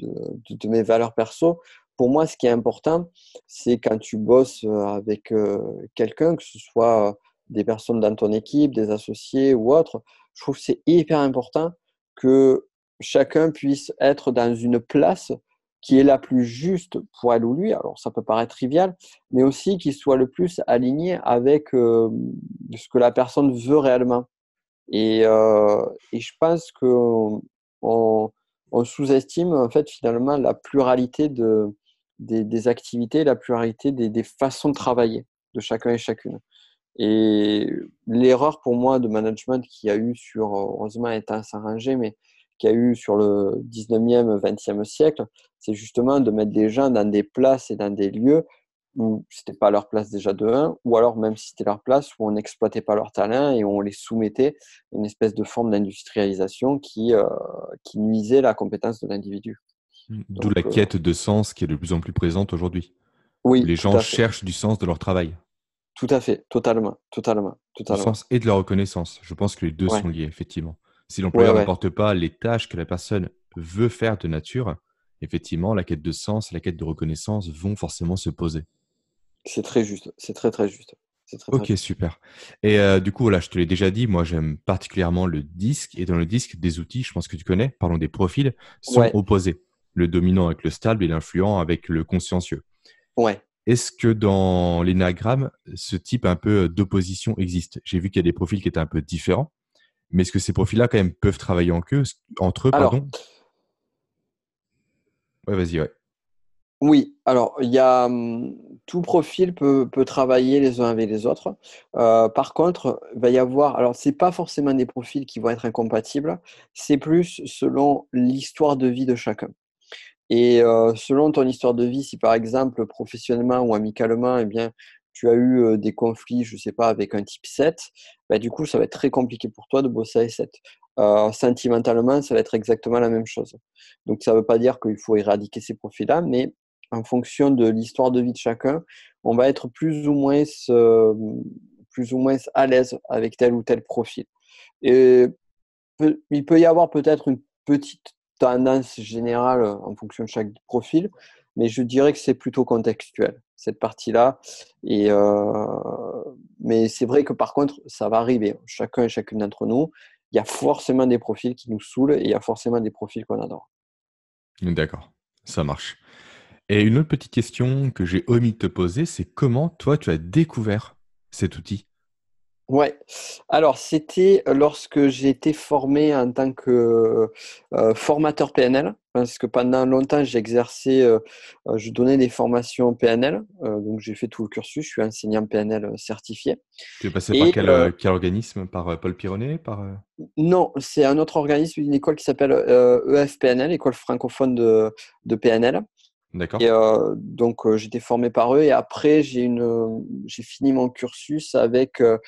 de, mes valeurs perso. Pour moi, ce qui est important, c'est quand tu bosses euh, avec euh, quelqu'un, que ce soit euh, des personnes dans ton équipe, des associés ou autres, je trouve que c'est hyper important que chacun puisse être dans une place qui est la plus juste pour elle ou lui. Alors, ça peut paraître trivial, mais aussi qu'il soit le plus aligné avec ce que la personne veut réellement. Et, euh, et je pense qu'on on, sous-estime en fait finalement la pluralité de, des, activités, la pluralité des, façons de travailler de chacun et chacune. Et l'erreur pour moi de management qu'il y a eu sur, heureusement étant s'arranger, mais qu'il y a eu sur le 19e, 20e siècle, c'est justement de mettre des gens dans des places et dans des lieux où c'était pas leur place déjà de 1, ou alors même si c'était leur place, où on n'exploitait pas leur talent et on les soumettait à une espèce de forme d'industrialisation qui, euh, qui nuisait la compétence de l'individu. Mmh. D'où la euh, quête de sens qui est de plus en plus présente aujourd'hui. Oui. Les gens cherchent du sens de leur travail. Tout à fait, totalement, totalement, totalement. Du sens et de la reconnaissance. Je pense que les deux sont liés, effectivement. Si l'employeur n'apporte pas les tâches que la personne veut faire de nature, effectivement, la quête de sens et la quête de reconnaissance vont forcément se poser. C'est très juste, c'est très très juste. ok, super. Et euh, du coup, voilà, je te l'ai déjà dit, moi j'aime particulièrement le disque. Et dans le disque, des outils, je pense que tu connais, parlons des profils, sont opposés. Le dominant avec le stable et l'influent avec le consciencieux. Ouais. Est-ce que dans l'énagramme, ce type un peu d'opposition existe? J'ai vu qu'il y a des profils qui étaient un peu différents, mais est-ce que ces profils-là, quand même, peuvent travailler en queue, entre eux pardon? Ouais, vas-y, ouais. Oui, alors il y a hum, tout profil peut, travailler les uns avec les autres. Euh, par contre, il va y avoir, alors c'est pas forcément des profils qui vont être incompatibles, c'est plus selon l'histoire de vie de chacun. Et euh, selon ton histoire de vie, si par exemple professionnellement ou amicalement, eh bien tu as eu euh, des conflits, je sais pas, avec un type 7, bah, du coup ça va être très compliqué pour toi de bosser avec 7. sentimentalement, ça va être exactement la même chose. Donc ça ne veut pas dire qu'il faut éradiquer ces profils-là, mais en fonction de l'histoire de vie de chacun, on va être plus ou moins, plus ou moins à l'aise avec tel ou tel profil. Et il peut y avoir peut-être une petite tendance générale en fonction de chaque profil, mais je dirais que c'est plutôt contextuel, cette partie-là. Et euh, mais c'est vrai que par contre, ça va arriver. Chacun et chacune d'entre nous, il y a forcément des profils qui nous saoulent et il y a forcément des profils qu'on adore. D'accord, ça marche. Et une autre petite question que j'ai omis de te poser, c'est comment toi tu as découvert cet outil? Ouais. Alors, c'était lorsque j'ai été formé en tant que euh, formateur PNL, parce que pendant longtemps, j'ai exercé, euh, euh, je donnais des formations PNL, donc j'ai fait tout le cursus, je suis enseignant PNL certifié. Tu es passé par quel, quel, organisme? Par Paul Pironnet? Par, Non, c'est un autre organisme, une école qui s'appelle EFPNL, e École francophone de, de PNL. D'accord. Et euh, donc euh, j'étais formé par eux et après j'ai une j'ai fini mon cursus avec euh,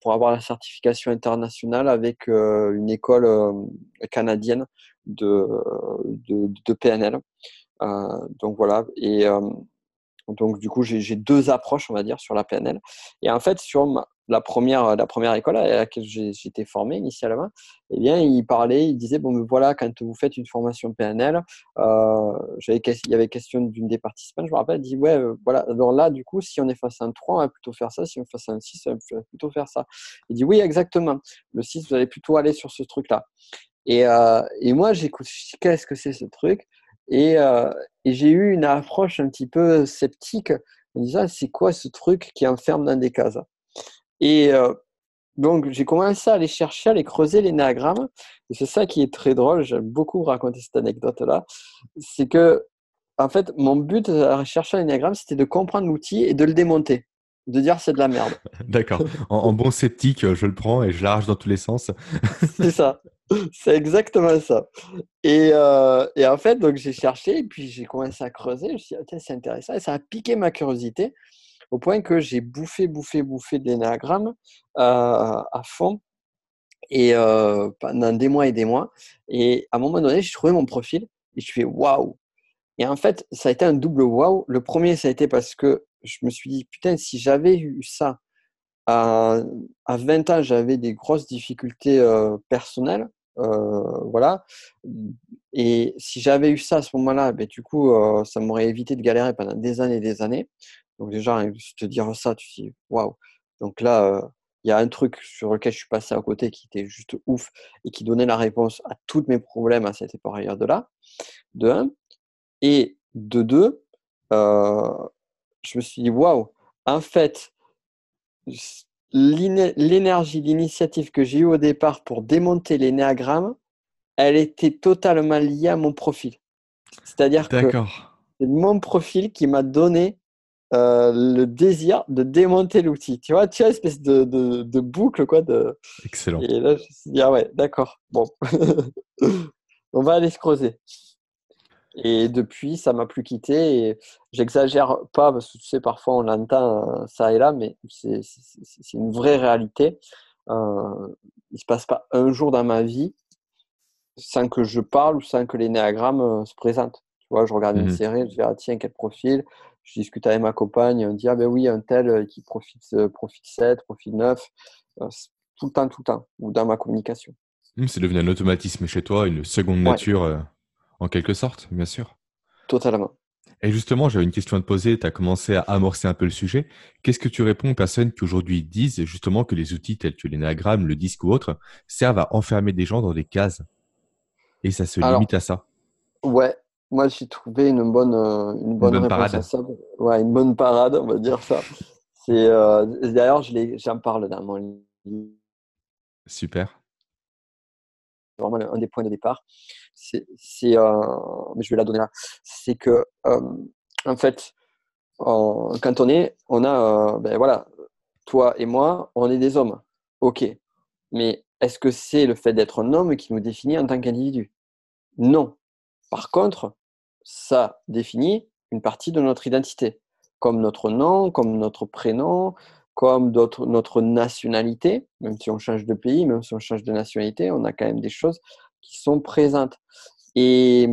pour avoir la certification internationale avec une école canadienne de, de, de PNL. donc voilà et Donc, du coup, j'ai deux approches, on va dire, sur la PNL. Et en fait, sur la, première, la première école à laquelle j'étais formé initialement, eh bien, il parlait, il disait, bon, voilà, quand vous faites une formation PNL, euh, il y avait question d'une des participants, je me rappelle, il dit, ouais, euh, voilà, alors là, du coup, si on est face à un 3, on va plutôt faire ça, si on est face à un 6, on va plutôt faire ça. Il dit, oui, exactement. Le 6, vous allez plutôt aller sur ce truc-là. Et, euh, et moi, j'écoute, qu'est-ce que c'est ce truc? Euh, et, j'ai eu une approche un petit peu sceptique en disant c'est quoi ce truc qui enferme dans des cases? Et euh, donc j'ai commencé à aller chercher, à aller creuser les néagrammes. Et c'est ça qui est très drôle. J'aime beaucoup raconter cette anecdote-là. C'est que, en fait, mon but à chercher les néagrammes, c'était de comprendre l'outil et de le démonter de dire c'est de la merde. D'accord. En, bon sceptique, je le prends et je l'arrache dans tous les sens. c'est ça. C'est exactement ça. Et, euh, et en fait, donc j'ai cherché et puis j'ai commencé à creuser. Je me suis dit, tiens, c'est intéressant. Et ça a piqué ma curiosité au point que j'ai bouffé, bouffé, bouffé des néagrammes euh, à fond et euh, pendant des mois et des mois. Et à un moment donné, j'ai trouvé mon profil et je fais waouh. Et en fait, ça a été un double waouh. Le premier, ça a été parce que je me suis dit, putain, si j'avais eu ça à 20 ans, j'avais des grosses difficultés personnelles. Euh, voilà. Et si j'avais eu ça à ce moment-là, ben, du coup, euh, ça m'aurait évité de galérer pendant des années et des années. Donc déjà, te dire ça, tu te dis, waouh. Donc là, euh, il y a un truc sur lequel je suis passé à côté qui était juste ouf et qui donnait la réponse à tous mes problèmes à cette période-là, de un. Et de deux, je me suis dit, waouh, en fait, l'énergie, l'initiative que j'ai eue au départ pour démonter les néagrammes, elle était totalement liée à mon profil. C'est-à-dire que c'est mon profil qui m'a donné euh, le désir de démonter l'outil. Tu vois, tu as une espèce de, de, boucle, quoi. De... Excellent. Et là, je me suis dit, ah ouais, d'accord, bon. On va aller se creuser. Et depuis, ça m'a plus quitté. Et j'exagère pas parce que tu sais, parfois on entend ça et là, mais c'est une vraie réalité. Euh, il se passe pas un jour dans ma vie sans que je parle ou sans que les néagrammes euh, se présentent. Tu vois, je regarde une mmh série, je dis ah, tiens quel profil. Je discute avec ma compagne, on dit ah ben oui un tel euh, qui profite euh, profite 7, profite 9, tout le temps tout le temps ou dans ma communication. Mmh, c'est devenu un automatisme chez toi, une seconde nature en quelque sorte, bien sûr. Totalement. Et justement, j'avais une question à te poser. Tu as commencé à amorcer un peu le sujet. Qu'est-ce que tu réponds aux personnes qui aujourd'hui disent justement que les outils tels que les néagrammes, le disque ou autres servent à enfermer des gens dans des cases? Et ça se limite à ça? Ouais, moi j'ai trouvé une bonne, euh, une bonne, réponse parade. à ça. Ouais, une bonne parade, on va dire ça. C'est euh, d'ailleurs, j'en parle dans mon livre. Super vraiment un des points de départ. C'est, euh, mais je vais la donner là. C'est que, euh, en fait, quand on est, on a, euh, ben voilà, toi et moi, on est des hommes. Ok. Mais est-ce que c'est le fait d'être un homme qui nous définit en tant qu'individu? Non. Par contre, ça définit une partie de notre identité, comme notre nom, comme notre prénom, comme notre nationalité, même si on change de pays, même si on change de nationalité, on a quand même des choses qui sont présentes. Et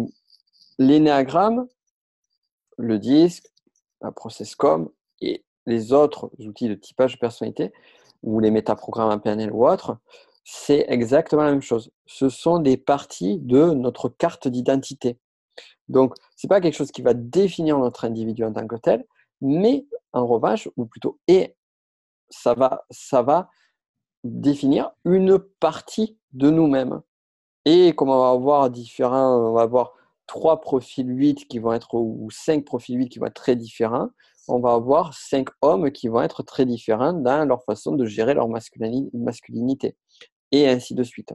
l'énéagramme, le disque, un processcom et les autres outils de typage de personnalité, ou les métaprogrammes en PNL ou autres, c'est exactement la même chose. Ce sont des parties de notre carte d'identité. Donc, ce n'est pas quelque chose qui va définir notre individu en tant que tel, mais en revanche, ou plutôt est ça va, ça va définir une partie de nous-mêmes. Et comme on va avoir différents, on va avoir trois profils 8 qui vont être, ou cinq profils 8 qui vont être très différents, on va avoir cinq hommes qui vont être très différents dans leur façon de gérer leur masculinité. Et ainsi de suite.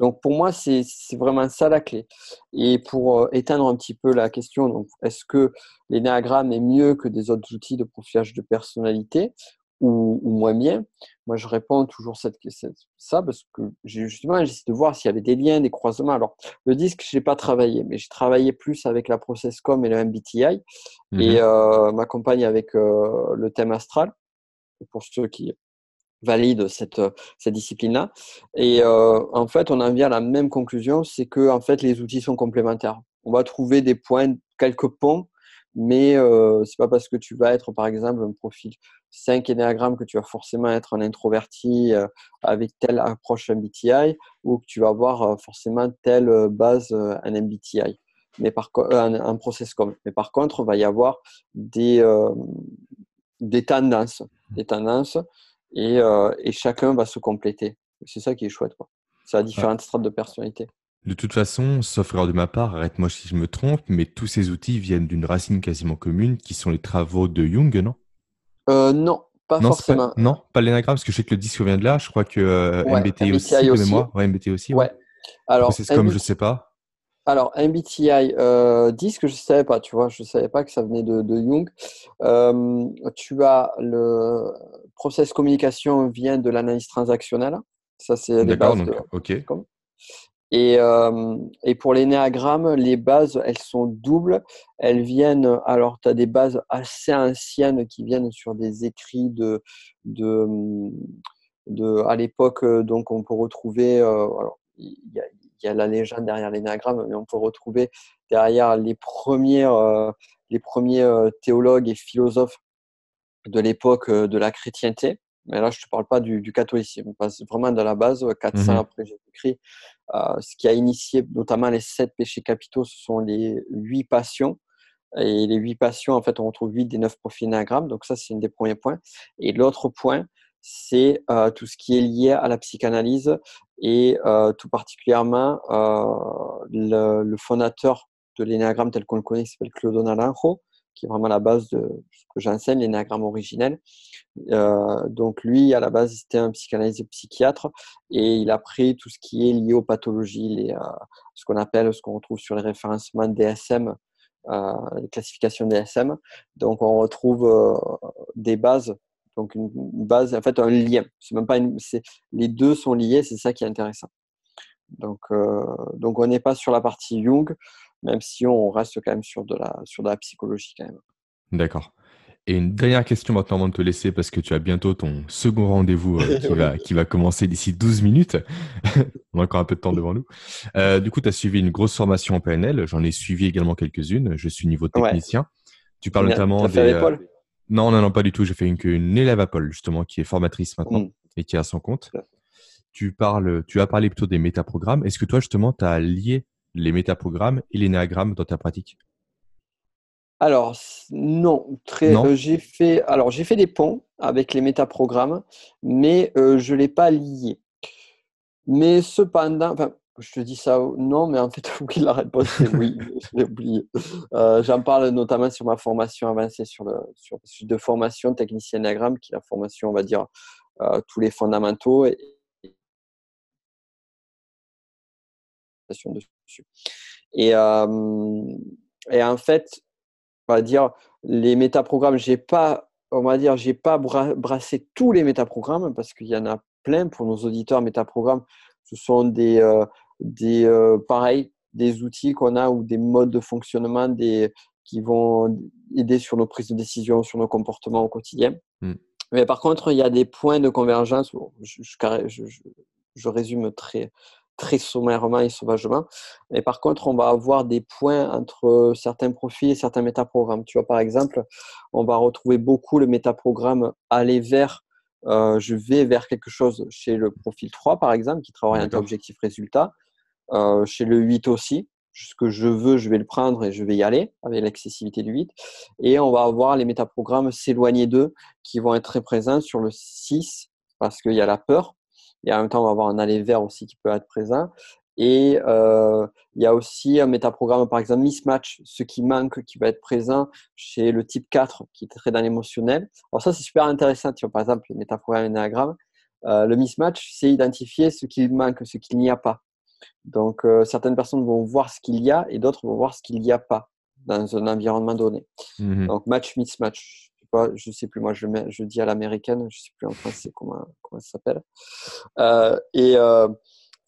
Donc pour moi, c'est vraiment ça la clé. Et pour euh, éteindre un petit peu la question, est-ce que l'énéagramme est mieux que des autres outils de profilage de personnalité? Ou, moins bien Moi, je réponds toujours cette, ça parce que justement, j'essaie de voir s'il y avait des liens, des croisements. Alors, le disque, je n'ai pas travaillé, mais j'ai travaillé plus avec la ProcessCom et le MBTI et mmh euh, m'accompagne avec euh, le thème astral, pour ceux qui valident cette, cette discipline-là. Et euh, en fait, on en vient à la même conclusion, c'est que en fait, les outils sont complémentaires. On va trouver des points, quelques ponts, mais euh, c'est pas parce que tu vas être, par exemple, un profil 5 énéagrammes que tu vas forcément être un introverti euh, avec telle approche MBTI ou que tu vas avoir euh, forcément telle euh, base un MBTI, mais par un, un, process comme. Mais par contre, il va y avoir des, des tendances, des tendances et, et, chacun va se compléter. C'est ça qui est chouette. Quoi. Ça a différentes strates de personnalité. De toute façon, sauf erreur de ma part, arrête-moi si je me trompe, mais tous ces outils viennent d'une racine quasiment commune qui sont les travaux de Jung, non? Euh, Non, pas forcément. non, pas l'énagramme, parce que je sais que le disque vient de là. Je crois que euh, MBTI, aussi, de mémoire. Ouais, MBTI aussi. Ouais. Alors, c'est comme je sais pas. Alors, MBTI euh, disque, je ne savais pas, tu vois, je ne savais pas que ça venait de, de Jung. Euh, tu as le process communication vient de l'analyse transactionnelle. Ça, c'est les bases. Donc, ok. Et, euh, et, pour les néagrammes, les bases, elles sont doubles. Elles viennent, alors tu as des bases assez anciennes qui viennent sur des écrits de, de, à l'époque, donc on peut retrouver, euh, alors il y, a, la légende derrière les néagrammes, mais on peut retrouver derrière les, premières, euh, les premiers théologues et philosophes de l'époque de la chrétienté. Mais là, je ne te parle pas du, du, catholicisme. On passe vraiment de la base, 400 mmh après Jésus-Christ. Euh, ce qui a initié notamment les sept péchés capitaux, ce sont les huit passions. Et les huit passions, en fait, on retrouve huit des neuf profils énagrammes. Donc ça, c'est un des premiers points. Et l'autre point, c'est euh, tout ce qui est lié à la psychanalyse et euh, tout particulièrement le, le, fondateur de l'énagramme tel qu'on le connaît, qui s'appelle Claude Naranjo, qui est vraiment la base de ce que j'enseigne, l'énagramme originel. Euh, donc lui, à la base, c'était un psychanalyste psychiatre et il a pris tout ce qui est lié aux pathologies, euh, ce qu'on appelle, ce qu'on retrouve sur les référencements DSM, euh, les classifications DSM. Donc on retrouve des bases, donc une, base, en fait un lien. C'est même pas une, les deux sont liés, c'est ça qui est intéressant. Donc, donc on n'est pas sur la partie Jung, même si on reste quand même sur de la, sur de la psychologie quand même. D'accord. Et une dernière question maintenant avant de te laisser parce que tu as bientôt ton second rendez-vous euh, qui, va, qui va commencer d'ici 12 minutes. On a encore un peu de temps devant nous. Euh, du coup, tu as suivi une grosse formation en PNL. J'en ai suivi également quelques-unes. Je suis niveau technicien. Tu parles notamment des. Euh... Non, non, non, pas du tout. J'ai fait une, une élève à Paul, justement, qui est formatrice maintenant mm. et qui a son compte. Tu, parles, tu as parlé plutôt des métaprogrammes. Est-ce que toi, justement, tu as lié les métaprogrammes et les néagrammes dans ta pratique alors non, très. Euh, j'ai fait alors j'ai fait des ponts avec les métaprogrammes, mais euh, je l'ai pas lié. Mais cependant, enfin, je te dis ça non, mais en fait oui la réponse c'est oui, je l'ai oublié. Euh, j'en parle notamment sur ma formation avancée sur le sur de formation technicien diagramme, qui est la formation on va dire tous les fondamentaux et, dessus. Et, euh, et en fait, on va dire, les métaprogrammes, j'ai pas, on va dire, j'ai pas brassé tous les métaprogrammes parce qu'il y en a plein pour nos auditeurs. Métaprogrammes, ce sont des, euh, des euh, pareil, des outils qu'on a ou des modes de fonctionnement des, qui vont aider sur nos prises de décision, sur nos comportements au quotidien. Mmh. Mais par contre, il y a des points de convergence. je, je, je résume très, très sommairement et sauvagement. Mais par contre, on va avoir des points entre certains profils et certains métaprogrammes. Tu vois, par exemple, on va retrouver beaucoup le métaprogramme aller vers, euh, je vais vers quelque chose chez le profil 3, par exemple, qui travaille un objectif résultat. Euh, chez le 8 aussi, ce que je veux, je vais le prendre et je vais y aller avec l'accessibilité du 8. Et on va avoir les métaprogrammes s'éloigner d'eux qui vont être très présents sur le 6 parce qu'il y a la peur et en même temps, on va avoir un aller vers aussi qui peut être présent. Et euh, il y a aussi un métaprogramme, par exemple, mismatch, ce qui manque, qui va être présent chez le type 4, qui est très dans l'émotionnel. Alors ça, c'est super intéressant. Tu vois, par exemple, le métaprogramme énéagramme. Euh, le mismatch, c'est identifier ce qu'il manque, ce qu'il n'y a pas. Donc, euh, certaines personnes vont voir ce qu'il y a et d'autres vont voir ce qu'il n'y a pas dans un environnement donné. Mmh Donc, match, mismatch je sais plus, moi je, dis à l'américaine, je sais plus en français comment, ça s'appelle. Euh, et euh,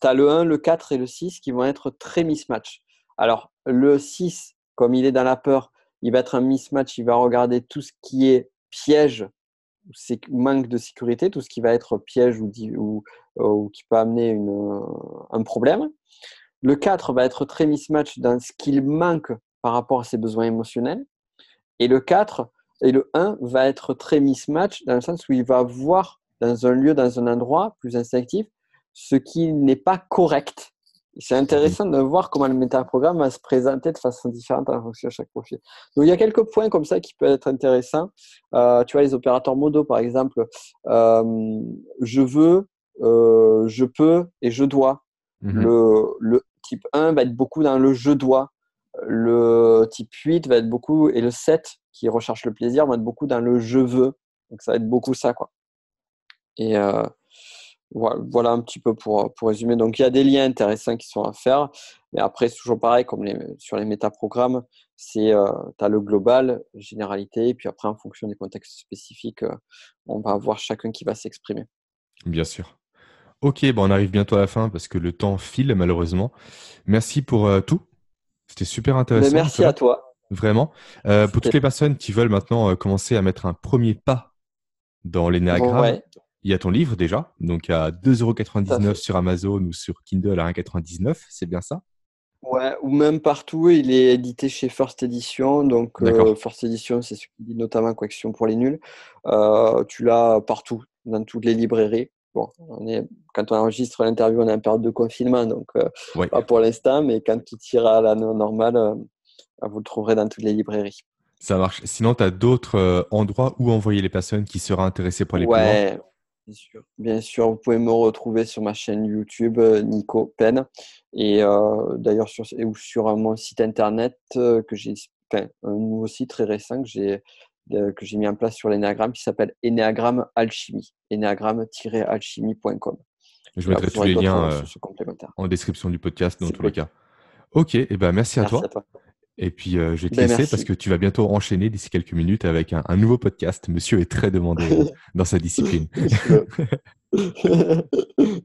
tu as le 1, le 4 et le 6 qui vont être très mismatch. Alors, le 6, comme il est dans la peur, il va être un mismatch, il va regarder tout ce qui est piège, manque de sécurité, tout ce qui va être piège ou, ou, ou qui peut amener un problème. Le 4 va être très mismatch dans ce qu'il manque par rapport à ses besoins émotionnels. Et le 4 et le 1 va être très mismatch dans le sens où il va voir dans un lieu, dans un endroit plus instinctif, ce qui n'est pas correct. C'est intéressant de voir comment le métaprogramme va se présenter de façon différente en fonction de chaque profil. Donc, il y a quelques points comme ça qui peuvent être intéressants. Euh, tu vois, les opérateurs modaux, par exemple, euh, je veux, euh, je peux et je dois. Mhm. Le, le type 1 va être beaucoup dans le je dois. Le type 8 va être beaucoup, et le 7 qui recherche le plaisir va être beaucoup dans le je veux. Donc, ça va être beaucoup ça, quoi. Et euh, voilà, un petit peu pour, résumer. Donc, il y a des liens intéressants qui sont à faire. Mais après, c'est toujours pareil, comme sur les métaprogrammes, c'est euh, tu as le global, généralité, et puis après, en fonction des contextes spécifiques, euh, on va avoir chacun qui va s'exprimer. Bien sûr. Ok, bon, on arrive bientôt à la fin parce que le temps file malheureusement. Merci pour tout. C'était super Mais intéressant. merci à toi. Vraiment. Euh, pour toutes les personnes qui veulent maintenant euh, commencer à mettre un premier pas dans l'énéagramme, Ouais. il y a ton livre déjà, donc à Tout à 2,99€ fait. sur Amazon ou sur Kindle à 1,99€, c'est bien ça? Ouais, ou même partout, il est édité chez First Edition. Donc, euh, First Edition, c'est ce qui dit notamment Correction pour les nuls. Tu l'as partout, dans toutes les librairies. Bon, on est, quand on enregistre l'interview, on est en période de confinement, donc euh, Ouais. pas pour l'instant, mais quand tout ira à la no- normale, euh, vous le trouverez dans toutes les librairies. Ça marche. Sinon, tu as d'autres euh, endroits où envoyer les personnes qui seraient intéressées pour plus loin Ouais, bien sûr. Bien sûr, vous pouvez me retrouver sur ma chaîne YouTube, Nico Pen, et d'ailleurs sur, ou sur mon site internet que j'ai, enfin, un nouveau site très récent que j'ai que j'ai mis en place sur l'énéagramme qui s'appelle Énéagramme Alchimie, énéagramme-alchimie.com. Je mettrai tous les liens euh, en description du podcast dans tous les cas. Ok, et ben merci à toi. à toi. Et puis euh, je vais te Ben, laisser merci. parce que tu vas bientôt enchaîner d'ici quelques minutes avec un, un nouveau podcast. Monsieur est très demandé euh, dans sa discipline.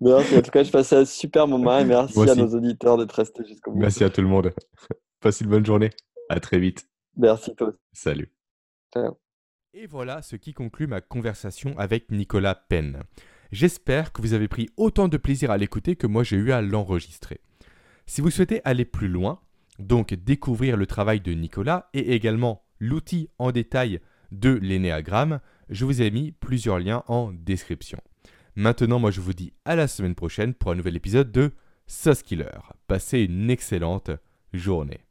merci. En tout cas, je passais un super moment et merci Moi à aussi. nos auditeurs d'être restés jusqu'au bout. Merci à tout le monde. Passe une bonne journée. À très vite. Merci toi. Salut. Et voilà ce qui conclut ma conversation avec Nicolas Penn. J'espère que vous avez pris autant de plaisir à l'écouter que moi j'ai eu à l'enregistrer. Si vous souhaitez aller plus loin, donc découvrir le travail de Nicolas et également l'outil en détail de l'énéagramme, je vous ai mis plusieurs liens en description. Maintenant, moi je vous dis à la semaine prochaine pour un nouvel épisode de Sauce Killer. Passez une excellente journée.